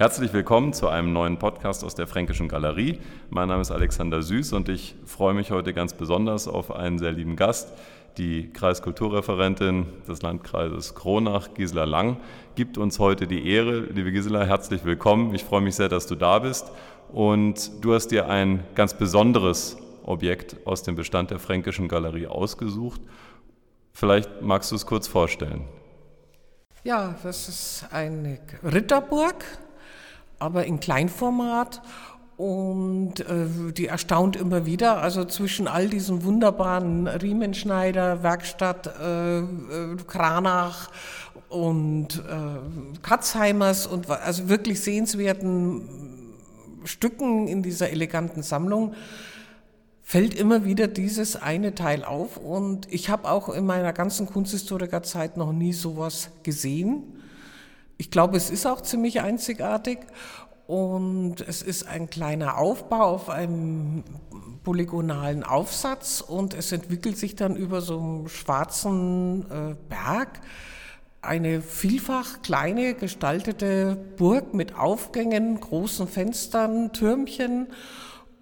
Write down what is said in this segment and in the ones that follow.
Herzlich willkommen zu einem neuen Podcast aus der Fränkischen Galerie. Mein Name ist Alexander Süß und ich freue mich heute ganz besonders auf einen sehr lieben Gast. Die Kreiskulturreferentin des Landkreises Kronach, Gisela Lang, gibt uns heute die Ehre. Liebe Gisela, herzlich willkommen. Ich freue mich sehr, dass du da bist. Und du hast dir ein ganz besonderes Objekt aus dem Bestand der Fränkischen Galerie ausgesucht. Vielleicht magst du es kurz vorstellen. Ja, das ist eine Ritterburg aber in Kleinformat. Und äh, die erstaunt immer wieder, also zwischen all diesen wunderbaren Riemenschneider, Werkstatt, äh, äh, Kranach und äh, Katzheimers und also wirklich sehenswerten Stücken in dieser eleganten Sammlung fällt immer wieder dieses eine Teil auf. Und ich habe auch in meiner ganzen Kunsthistorikerzeit noch nie sowas gesehen. Ich glaube, es ist auch ziemlich einzigartig und es ist ein kleiner Aufbau auf einem polygonalen Aufsatz und es entwickelt sich dann über so einen schwarzen äh, Berg eine vielfach kleine gestaltete Burg mit Aufgängen, großen Fenstern, Türmchen.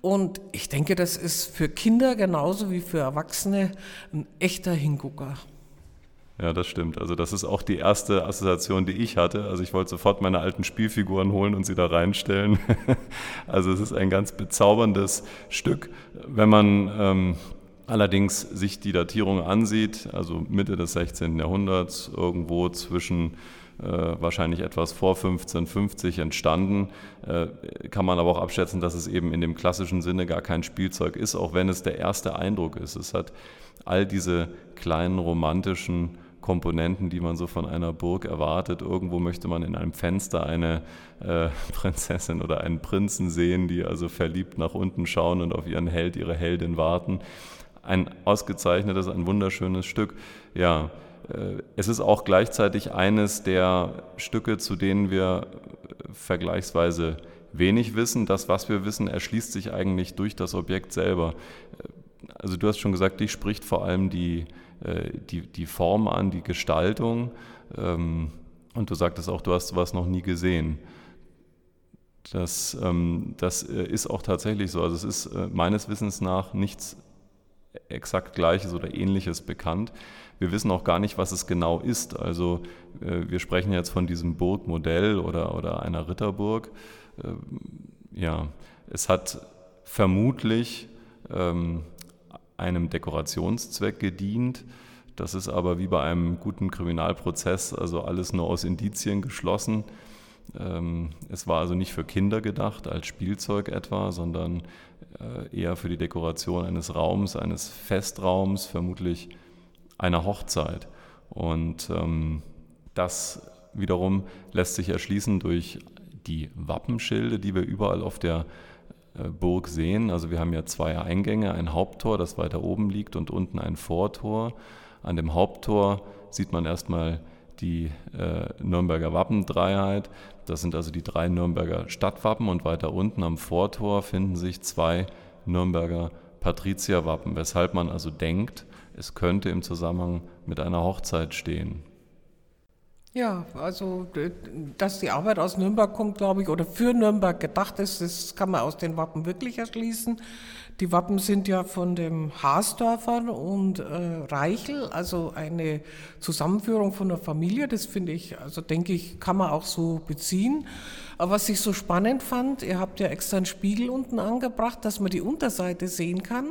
Und ich denke, das ist für Kinder genauso wie für Erwachsene ein echter Hingucker. Ja, das stimmt. Also das ist auch die erste Assoziation, die ich hatte. Also ich wollte sofort meine alten Spielfiguren holen und sie da reinstellen. also es ist ein ganz bezauberndes Stück. Wenn man ähm, allerdings sich die Datierung ansieht, also Mitte des 16. Jahrhunderts, irgendwo zwischen äh, wahrscheinlich etwas vor 1550 entstanden, äh, kann man aber auch abschätzen, dass es eben in dem klassischen Sinne gar kein Spielzeug ist, auch wenn es der erste Eindruck ist. Es hat all diese kleinen romantischen Komponenten, die man so von einer Burg erwartet. Irgendwo möchte man in einem Fenster eine äh, Prinzessin oder einen Prinzen sehen, die also verliebt nach unten schauen und auf ihren Held, ihre Heldin warten. Ein ausgezeichnetes, ein wunderschönes Stück. Ja, äh, es ist auch gleichzeitig eines der Stücke, zu denen wir äh, vergleichsweise wenig wissen. Das, was wir wissen, erschließt sich eigentlich durch das Objekt selber. Äh, also du hast schon gesagt, dich spricht vor allem die, die, die Form an, die Gestaltung. Ähm, und du sagtest auch, du hast sowas noch nie gesehen. Das, ähm, das äh, ist auch tatsächlich so. Also es ist äh, meines Wissens nach nichts exakt Gleiches oder Ähnliches bekannt. Wir wissen auch gar nicht, was es genau ist. Also wir sprechen jetzt von diesem Burgmodell oder, oder einer Ritterburg. Ähm, ja, es hat vermutlich einem Dekorationszweck gedient. Das ist aber wie bei einem guten Kriminalprozess, also alles nur aus Indizien geschlossen. Ähm, es war also nicht für Kinder gedacht, als Spielzeug etwa, sondern äh, eher für die Dekoration eines Raums, eines Festraums, vermutlich einer Hochzeit. Und ähm, das wiederum lässt sich erschließen durch die Wappenschilde, die wir überall auf der Burg sehen. Also wir haben ja zwei Eingänge, ein Haupttor, das weiter oben liegt und unten ein Vortor. An dem Haupttor sieht man erstmal die äh, Nürnberger Wappendreiheit. Das sind also die drei Nürnberger Stadtwappen und weiter unten am Vortor finden sich zwei Nürnberger Patrizierwappen, weshalb man also denkt, es könnte im Zusammenhang mit einer Hochzeit stehen. Ja, also dass die Arbeit aus Nürnberg kommt, glaube ich, oder für Nürnberg gedacht ist, das kann man aus den Wappen wirklich erschließen. Die Wappen sind ja von dem Haasdörfer und äh, Reichel, also eine Zusammenführung von der Familie. Das finde ich, also denke ich, kann man auch so beziehen. Aber was ich so spannend fand, ihr habt ja extra einen Spiegel unten angebracht, dass man die Unterseite sehen kann.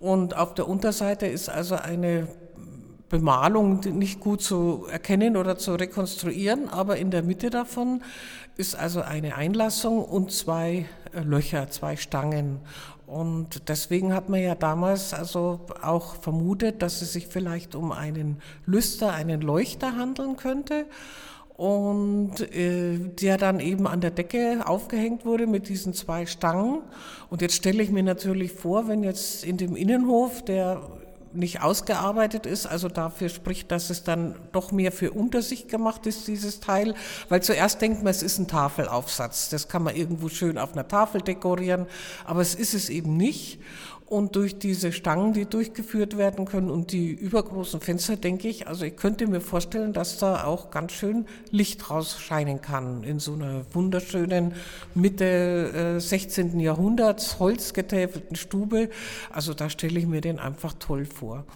Und auf der Unterseite ist also eine Bemalung nicht gut zu erkennen oder zu rekonstruieren, aber in der Mitte davon ist also eine Einlassung und zwei äh, Löcher, zwei Stangen. Und deswegen hat man ja damals also auch vermutet, dass es sich vielleicht um einen Lüster, einen Leuchter handeln könnte und äh, der dann eben an der Decke aufgehängt wurde mit diesen zwei Stangen. Und jetzt stelle ich mir natürlich vor, wenn jetzt in dem Innenhof, der nicht ausgearbeitet ist. Also dafür spricht, dass es dann doch mehr für Untersicht gemacht ist, dieses Teil. Weil zuerst denkt man, es ist ein Tafelaufsatz. Das kann man irgendwo schön auf einer Tafel dekorieren. Aber es ist es eben nicht. Und durch diese Stangen, die durchgeführt werden können und die übergroßen Fenster, denke ich, also ich könnte mir vorstellen, dass da auch ganz schön Licht rausscheinen kann in so einer wunderschönen Mitte äh, 16. Jahrhunderts holzgetäfelten Stube. Also da stelle ich mir den einfach toll vor.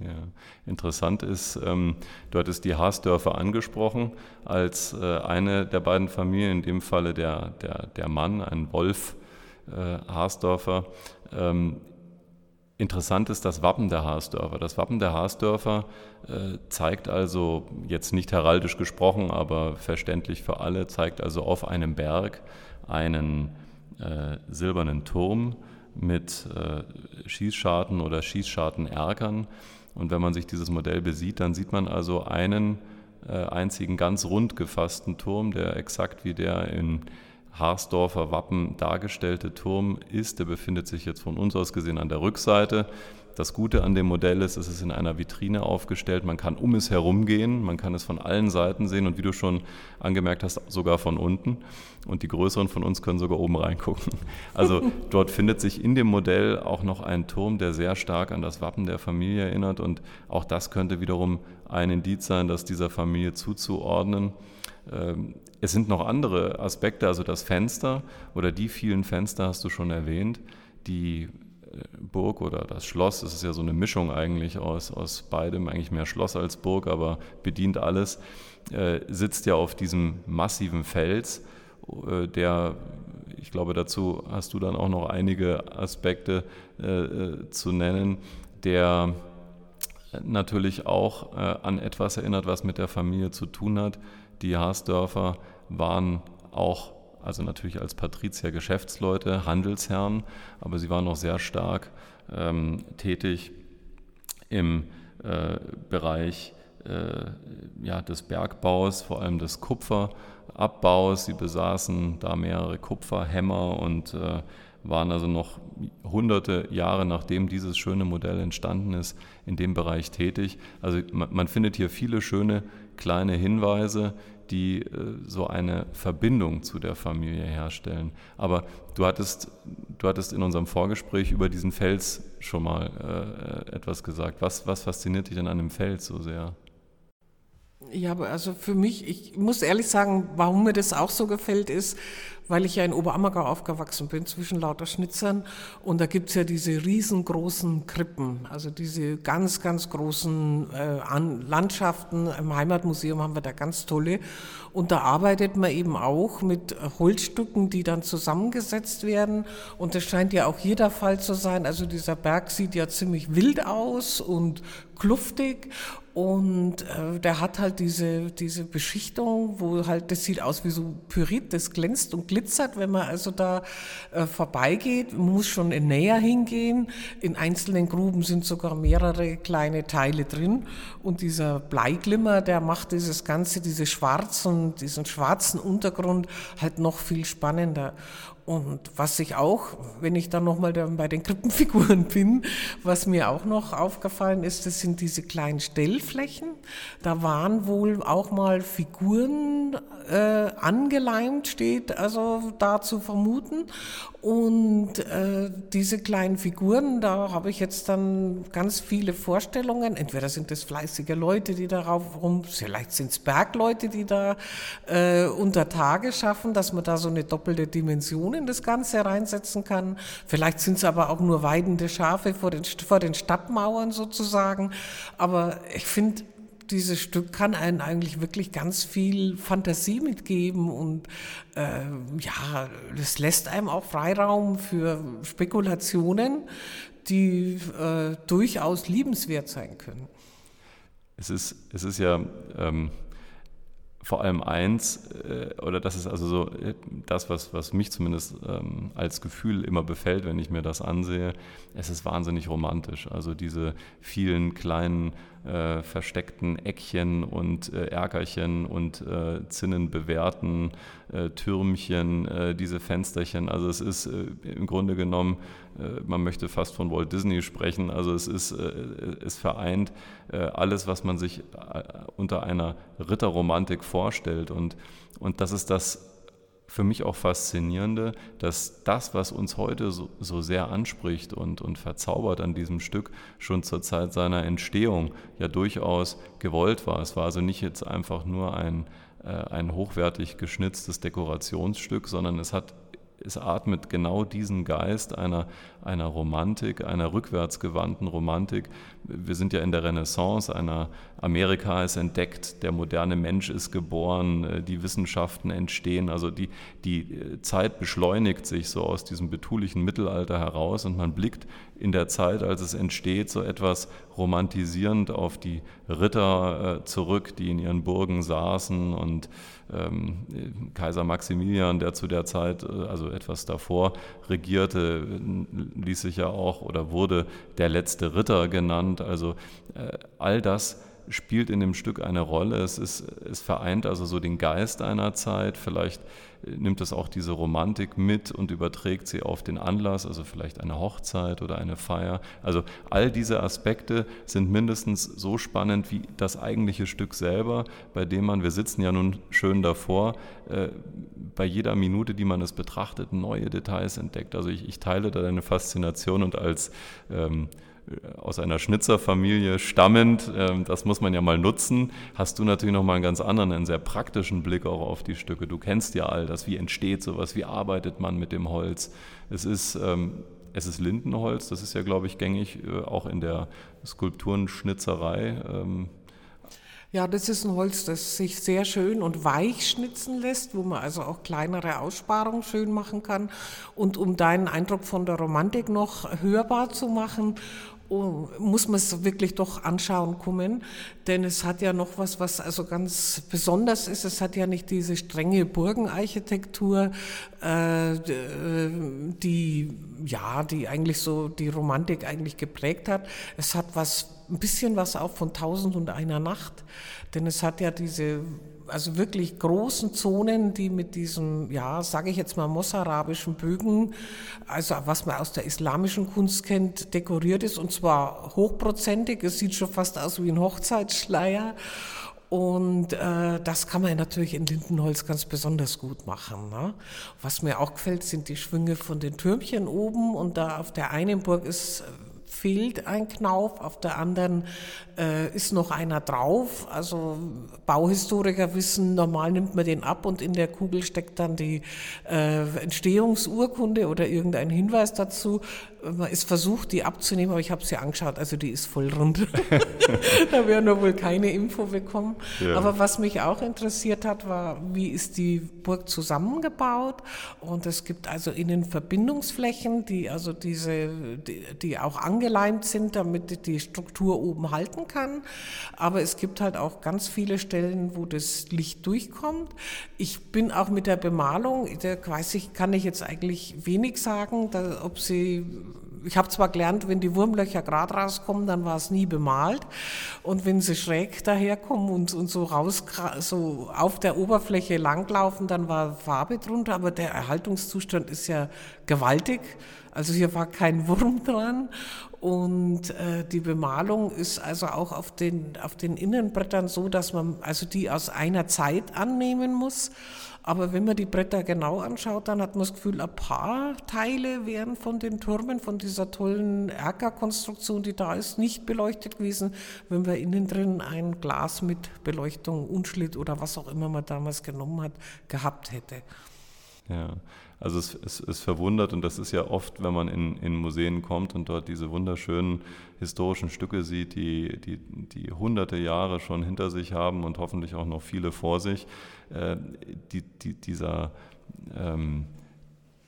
Ja, interessant ist, ähm, du hattest die Haasdörfer angesprochen als äh, eine der beiden Familien, in dem Falle der, der, der Mann, ein Wolf äh, Haasdorfer. Ähm, Interessant ist das Wappen der Haasdörfer. Das Wappen der Haasdörfer äh, zeigt also, jetzt nicht heraldisch gesprochen, aber verständlich für alle, zeigt also auf einem Berg einen äh, silbernen Turm mit äh, Schießscharten oder Schießschartenerkern. Und wenn man sich dieses Modell besieht, dann sieht man also einen äh, einzigen ganz rund gefassten Turm, der exakt wie der in Harsdorfer Wappen dargestellte Turm ist. Der befindet sich jetzt von uns aus gesehen an der Rückseite. Das Gute an dem Modell ist, es ist in einer Vitrine aufgestellt. Man kann um es herum gehen, man kann es von allen Seiten sehen und wie du schon angemerkt hast, sogar von unten. Und die größeren von uns können sogar oben reingucken. Also dort findet sich in dem Modell auch noch ein Turm, der sehr stark an das Wappen der Familie erinnert. Und auch das könnte wiederum ein Indiz sein, dass dieser Familie zuzuordnen. Ähm, es sind noch andere Aspekte, also das Fenster oder die vielen Fenster hast du schon erwähnt. Die Burg oder das Schloss, es ist ja so eine Mischung eigentlich aus, aus beidem, eigentlich mehr Schloss als Burg, aber bedient alles, äh, sitzt ja auf diesem massiven Fels, äh, der, ich glaube, dazu hast du dann auch noch einige Aspekte äh, äh zu nennen, der natürlich auch äh, an etwas erinnert, was mit der Familie zu tun hat. Die Haasdörfer waren auch, also natürlich als Patrizier Geschäftsleute, Handelsherren, aber sie waren auch sehr stark ähm, tätig im äh, Bereich äh, ja, des Bergbaus, vor allem des Kupferabbaus. Sie besaßen da mehrere Kupferhämmer und äh, waren also noch hunderte Jahre nachdem dieses schöne Modell entstanden ist, in dem Bereich tätig. Also man, man findet hier viele schöne kleine Hinweise, die äh, so eine Verbindung zu der Familie herstellen. Aber du hattest, du hattest in unserem Vorgespräch über diesen Fels schon mal äh, etwas gesagt. Was, was fasziniert dich denn an dem Fels so sehr? Ja, aber also für mich, ich muss ehrlich sagen, warum mir das auch so gefällt, ist, weil ich ja in Oberammergau aufgewachsen bin, zwischen lauter Schnitzern. Und da gibt's ja diese riesengroßen Krippen, also diese ganz, ganz großen äh, An Landschaften. Im Heimatmuseum haben wir da ganz tolle. Und da arbeitet man eben auch mit Holzstücken, die dann zusammengesetzt werden. Und das scheint ja auch hier der Fall zu sein. Also dieser Berg sieht ja ziemlich wild aus und kluftig und äh, der hat halt diese, diese Beschichtung, wo halt, das sieht aus wie so Pyrit, das glänzt und glitzert, wenn man also da äh, vorbeigeht. Man muss schon in näher hingehen. In einzelnen Gruben sind sogar mehrere kleine Teile drin. Und dieser Bleiglimmer, der macht dieses Ganze, diese schwarzen, diesen schwarzen Untergrund halt noch viel spannender. Und was ich auch, wenn ich dann nochmal bei den Krippenfiguren bin, was mir auch noch aufgefallen ist, das sind diese kleinen Stellflächen. Da waren wohl auch mal Figuren äh, angeleimt, steht also da zu vermuten. Und äh, diese kleinen Figuren, da habe ich jetzt dann ganz viele Vorstellungen. Entweder sind es fleißige Leute, die darauf rum, vielleicht sind es Bergleute, die da äh, unter Tage schaffen, dass man da so eine doppelte Dimension in das Ganze reinsetzen kann. Vielleicht sind es aber auch nur weidende Schafe vor den, vor den Stadtmauern sozusagen. Aber ich finde, dieses Stück kann einen eigentlich wirklich ganz viel Fantasie mitgeben und äh, ja, das lässt einem auch Freiraum für Spekulationen, die äh, durchaus liebenswert sein können. Es ist, es ist ja ähm, vor allem eins, äh, oder das ist also so äh, das, was, was mich zumindest ähm, als Gefühl immer befällt, wenn ich mir das ansehe, es ist wahnsinnig romantisch. Also diese vielen kleinen äh, versteckten Eckchen und äh, Erkerchen und äh, zinnenbewehrten äh, Türmchen, äh, diese Fensterchen. Also es ist äh, im Grunde genommen, man möchte fast von Walt Disney sprechen. Also es ist, es vereint alles, was man sich unter einer Ritterromantik vorstellt. Und, und das ist das für mich auch faszinierende, dass das, was uns heute so, so, sehr anspricht und, und verzaubert an diesem Stück, schon zur Zeit seiner Entstehung ja durchaus gewollt war. Es war also nicht jetzt einfach nur ein, äh, ein hochwertig geschnitztes Dekorationsstück, sondern es hat es atmet genau diesen Geist einer, einer Romantik, einer rückwärtsgewandten Romantik. Wir sind ja in der Renaissance, einer Amerika ist entdeckt, der moderne Mensch ist geboren, äh, die Wissenschaften entstehen, also die, die äh, Zeit beschleunigt sich so aus diesem betulichen Mittelalter heraus und man blickt in der Zeit, als es entsteht, so etwas romantisierend auf die Ritter äh, zurück, die in ihren Burgen saßen und ähm, Kaiser Maximilian, der zu der Zeit, äh, also etwas davor regierte, ließ sich ja auch oder wurde der letzte Ritter genannt. Also äh, all das spielt in dem Stück eine Rolle. Es, ist, es vereint also so den Geist einer Zeit. Vielleicht nimmt es auch diese Romantik mit und überträgt sie auf den Anlass, also vielleicht eine Hochzeit oder eine Feier. Also all diese Aspekte sind mindestens so spannend wie das eigentliche Stück selber, bei dem man, wir sitzen ja nun schön davor, äh, bei jeder Minute, die man es betrachtet, neue Details entdeckt. Also ich, ich teile da deine Faszination und als ähm, äh, aus einer Schnitzerfamilie stammend, ähm, das muss man ja mal nutzen, hast du natürlich noch mal einen ganz anderen, einen sehr praktischen Blick auch auf die Stücke. Du kennst ja all das, wie entsteht sowas, wie arbeitet man mit dem Holz. Es ist, ähm, es ist Lindenholz, das ist ja, glaube ich, gängig äh, auch in der Skulpturenschnitzerei. Ja, das ist ein Holz, das sich sehr schön und weich schnitzen lässt, wo man also auch kleinere Aussparungen schön machen kann. Und um deinen Eindruck von der Romantik noch hörbar zu machen, oh, muss man es wirklich doch anschauen kommen, denn es hat ja noch was, was also ganz besonders ist. Es hat ja nicht diese strenge Burgenarchitektur, äh, die ja, die eigentlich so die Romantik eigentlich geprägt hat. Es hat was ein bisschen was auch von Tausend und einer Nacht, denn es hat ja diese also wirklich großen Zonen, die mit diesem, ja, sage ich jetzt mal, mossarabischen Bögen, also was man aus der islamischen Kunst kennt, dekoriert ist und zwar hochprozentig. Es sieht schon fast aus wie ein Hochzeitsschleier. Und äh, das kann man natürlich in Lindenholz ganz besonders gut machen. Ne? Was mir auch gefällt, sind die Schwünge von den Türmchen oben. Und da auf der einen Burg ist fehlt ein Knauf, auf der anderen äh, ist noch einer drauf. Also Bauhistoriker wissen, normal nimmt man den ab und in der Kugel steckt dann die äh, Entstehungsurkunde oder irgendein Hinweis dazu. Man ist versucht, die abzunehmen, aber ich habe sie angeschaut, also die ist voll rund. da werden wir wohl keine Info bekommen. Ja. Aber was mich auch interessiert hat, war, wie ist die Burg zusammengebaut? Und es gibt also innen Verbindungsflächen, die also diese, die, die auch angeleimt sind, damit die Struktur oben halten kann. Aber es gibt halt auch ganz viele Stellen, wo das Licht durchkommt. Ich bin auch mit der Bemalung, da weiß ich, kann ich jetzt eigentlich wenig sagen, da, ob sie ich habe zwar gelernt, wenn die Wurmlöcher gerade rauskommen, dann war es nie bemalt. Und wenn sie schräg daherkommen und, und so raus, so auf der Oberfläche langlaufen, dann war Farbe drunter. Aber der Erhaltungszustand ist ja gewaltig. Also hier war kein Wurm dran. Und äh, die Bemalung ist also auch auf den, auf den Innenbrettern so, dass man also die aus einer Zeit annehmen muss. Aber wenn man die Bretter genau anschaut, dann hat man das Gefühl, ein paar Teile wären von den Turmen, von dieser tollen Erkerkonstruktion, die da ist, nicht beleuchtet gewesen, wenn wir innen drin ein Glas mit Beleuchtung, Unschlitt oder was auch immer man damals genommen hat, gehabt hätte. Ja, also es, es, es, verwundert und das ist ja oft, wenn man in, in Museen kommt und dort diese wunderschönen historischen Stücke sieht, die, die, die hunderte Jahre schon hinter sich haben und hoffentlich auch noch viele vor sich, äh, die, die, dieser ähm,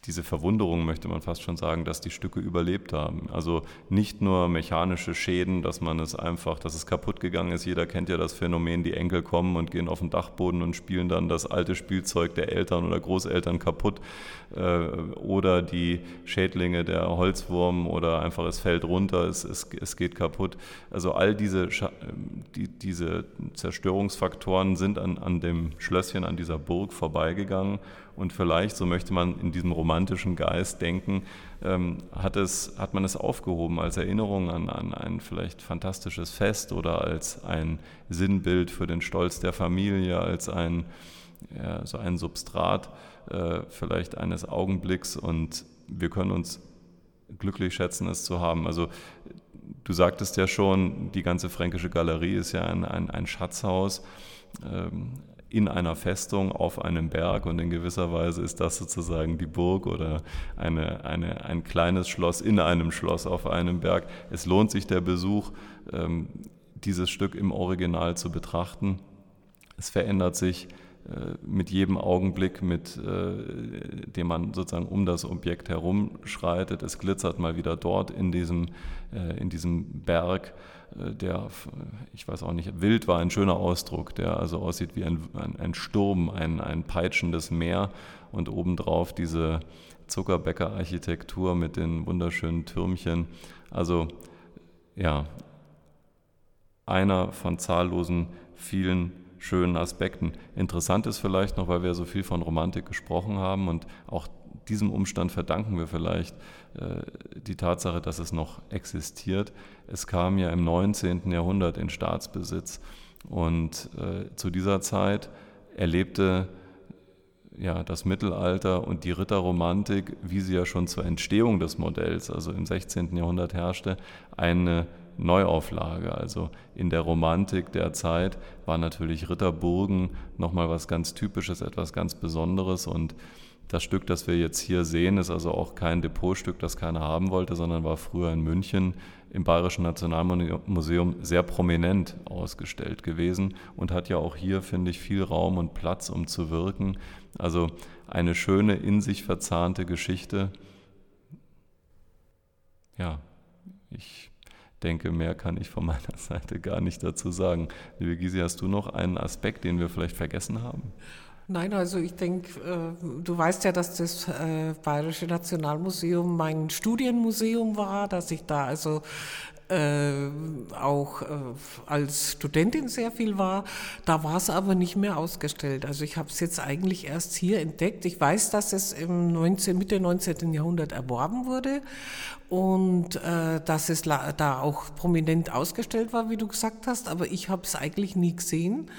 diese Verwunderung, möchte man fast schon sagen, dass die Stücke überlebt haben. Also nicht nur mechanische Schäden, dass man es einfach, dass es kaputt gegangen ist. Jeder kennt ja das Phänomen, die Enkel kommen und gehen auf den Dachboden und spielen dann das alte Spielzeug der Eltern oder Großeltern kaputt. Äh, oder die Schädlinge, der Holzwurm oder einfach es fällt runter, es, es, es geht kaputt. Also all diese, die, diese Zerstörungsfaktoren sind an, an dem Schlösschen, an dieser Burg vorbeigegangen und vielleicht, so möchte man in diesem romantischen Geist denken, ähm, hat, es, hat man es aufgehoben als Erinnerung an, an ein vielleicht fantastisches Fest oder als ein Sinnbild für den Stolz der Familie, als ein ja, so ein Substrat äh, vielleicht eines Augenblicks und wir können uns glücklich schätzen, es zu haben. Also du sagtest ja schon, die ganze Fränkische Galerie ist ja ein, ein, ein Schatzhaus ähm, in einer Festung auf einem Berg und in gewisser Weise ist das sozusagen die Burg oder eine, eine, ein kleines Schloss in einem Schloss auf einem Berg. Es lohnt sich der Besuch, ähm, dieses Stück im Original zu betrachten. Es verändert sich mit jedem Augenblick, mit äh, dem man sozusagen um das Objekt herumschreitet. Es glitzert mal wieder dort in diesem, äh, in diesem Berg, der, ich weiß auch nicht, wild war ein schöner Ausdruck, der also aussieht wie ein, ein, ein Sturm, ein, ein peitschendes Meer und obendrauf diese Zuckerbäcker-Architektur mit den wunderschönen Türmchen. Also ja, einer von zahllosen vielen schönen Aspekten. Interessant ist vielleicht noch, weil wir so viel von Romantik gesprochen haben und auch diesem Umstand verdanken wir vielleicht äh, die Tatsache, dass es noch existiert. Es kam ja im 19. Jahrhundert in Staatsbesitz und äh, zu dieser Zeit erlebte ja, das Mittelalter und die Ritterromantik, wie sie ja schon zur Entstehung des Modells, also im 16. Jahrhundert herrschte, eine Neuauflage. Also in der Romantik der Zeit war natürlich Ritterburgen nochmal was ganz Typisches, etwas ganz Besonderes und das Stück, das wir jetzt hier sehen, ist also auch kein Depotstück, das keiner haben wollte, sondern war früher in München im Bayerischen Nationalmuseum sehr prominent ausgestellt gewesen und hat ja auch hier, finde ich, viel Raum und Platz, um zu wirken. Also eine schöne, in sich verzahnte Geschichte. Ja, ich denke, mehr kann ich von meiner Seite gar nicht dazu sagen. Liebe Gysi, hast du noch einen Aspekt, den wir vielleicht vergessen haben? Nein, also ich denke, äh, du weißt ja, dass das äh, Bayerische Nationalmuseum mein Studienmuseum war, dass ich da also äh, auch äh, als Studentin sehr viel war. Da war es aber nicht mehr ausgestellt. Also ich habe es jetzt eigentlich erst hier entdeckt. Ich weiß, dass es im 19, Mitte 19. Jahrhundert erworben wurde und äh, dass es da auch prominent ausgestellt war, wie du gesagt hast, aber ich habe es eigentlich nie gesehen.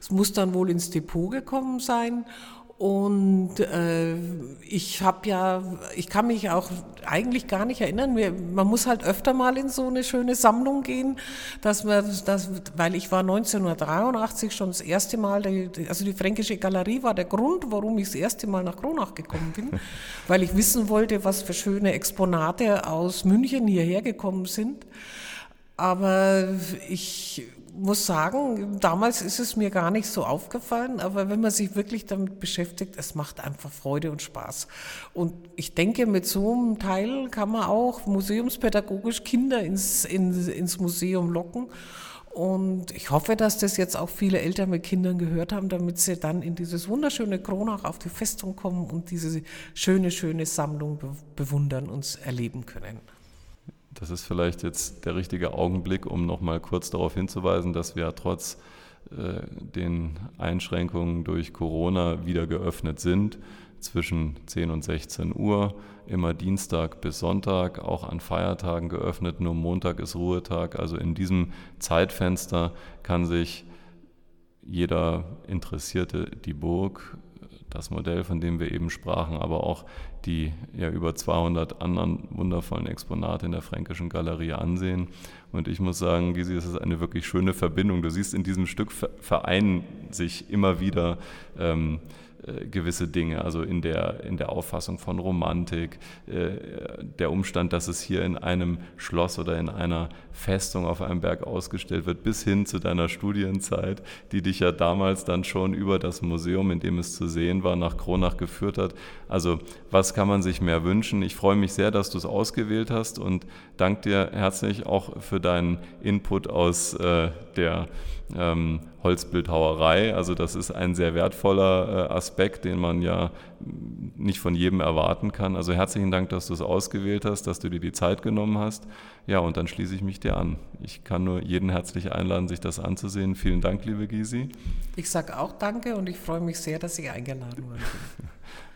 Es muss dann wohl ins Depot gekommen sein und äh, ich habe ja, ich kann mich auch eigentlich gar nicht erinnern. Man muss halt öfter mal in so eine schöne Sammlung gehen, dass man, das, weil ich war 1983 schon das erste Mal, also die Fränkische Galerie war der Grund, warum ich das erste Mal nach Kronach gekommen bin, weil ich wissen wollte, was für schöne Exponate aus München hierher gekommen sind. Aber ich muss sagen, damals ist es mir gar nicht so aufgefallen, aber wenn man sich wirklich damit beschäftigt, es macht einfach Freude und Spaß. Und ich denke, mit so einem Teil kann man auch museumspädagogisch Kinder ins, ins, ins Museum locken. Und ich hoffe, dass das jetzt auch viele Eltern mit Kindern gehört haben, damit sie dann in dieses wunderschöne Kronach auf die Festung kommen und diese schöne, schöne Sammlung bewundern und erleben können. Das ist vielleicht jetzt der richtige Augenblick, um nochmal kurz darauf hinzuweisen, dass wir trotz äh, den Einschränkungen durch Corona wieder geöffnet sind zwischen 10 und 16 Uhr, immer Dienstag bis Sonntag, auch an Feiertagen geöffnet, nur Montag ist Ruhetag. Also in diesem Zeitfenster kann sich jeder Interessierte die Burg das Modell, von dem wir eben sprachen, aber auch die ja über 200 anderen wundervollen Exponate in der Fränkischen Galerie ansehen. Und ich muss sagen, Gysi, es ist eine wirklich schöne Verbindung. Du siehst, in diesem Stück vereinen sich immer wieder ähm, äh, gewisse Dinge, also in der, in der Auffassung von Romantik, äh, der Umstand, dass es hier in einem Schloss oder in einer Festung auf einem Berg ausgestellt wird, bis hin zu deiner Studienzeit, die dich ja damals dann schon über das Museum, in dem es zu sehen war, nach Kronach geführt hat. Also was kann man sich mehr wünschen? Ich freue mich sehr, dass du es ausgewählt hast und danke dir herzlich auch für deinen Input aus äh, der ähm, Holzbildhauerei. Also das ist ein sehr wertvoller äh, Aspekt, den man ja nicht von jedem erwarten kann. Also herzlichen Dank, dass du es ausgewählt hast, dass du dir die Zeit genommen hast. Ja, und dann schließe ich mich dir an. Ich kann nur jeden herzlich einladen, sich das anzusehen. Vielen Dank, liebe Gysi. Ich sage auch Danke und ich freue mich sehr, dass ich eingeladen wurde.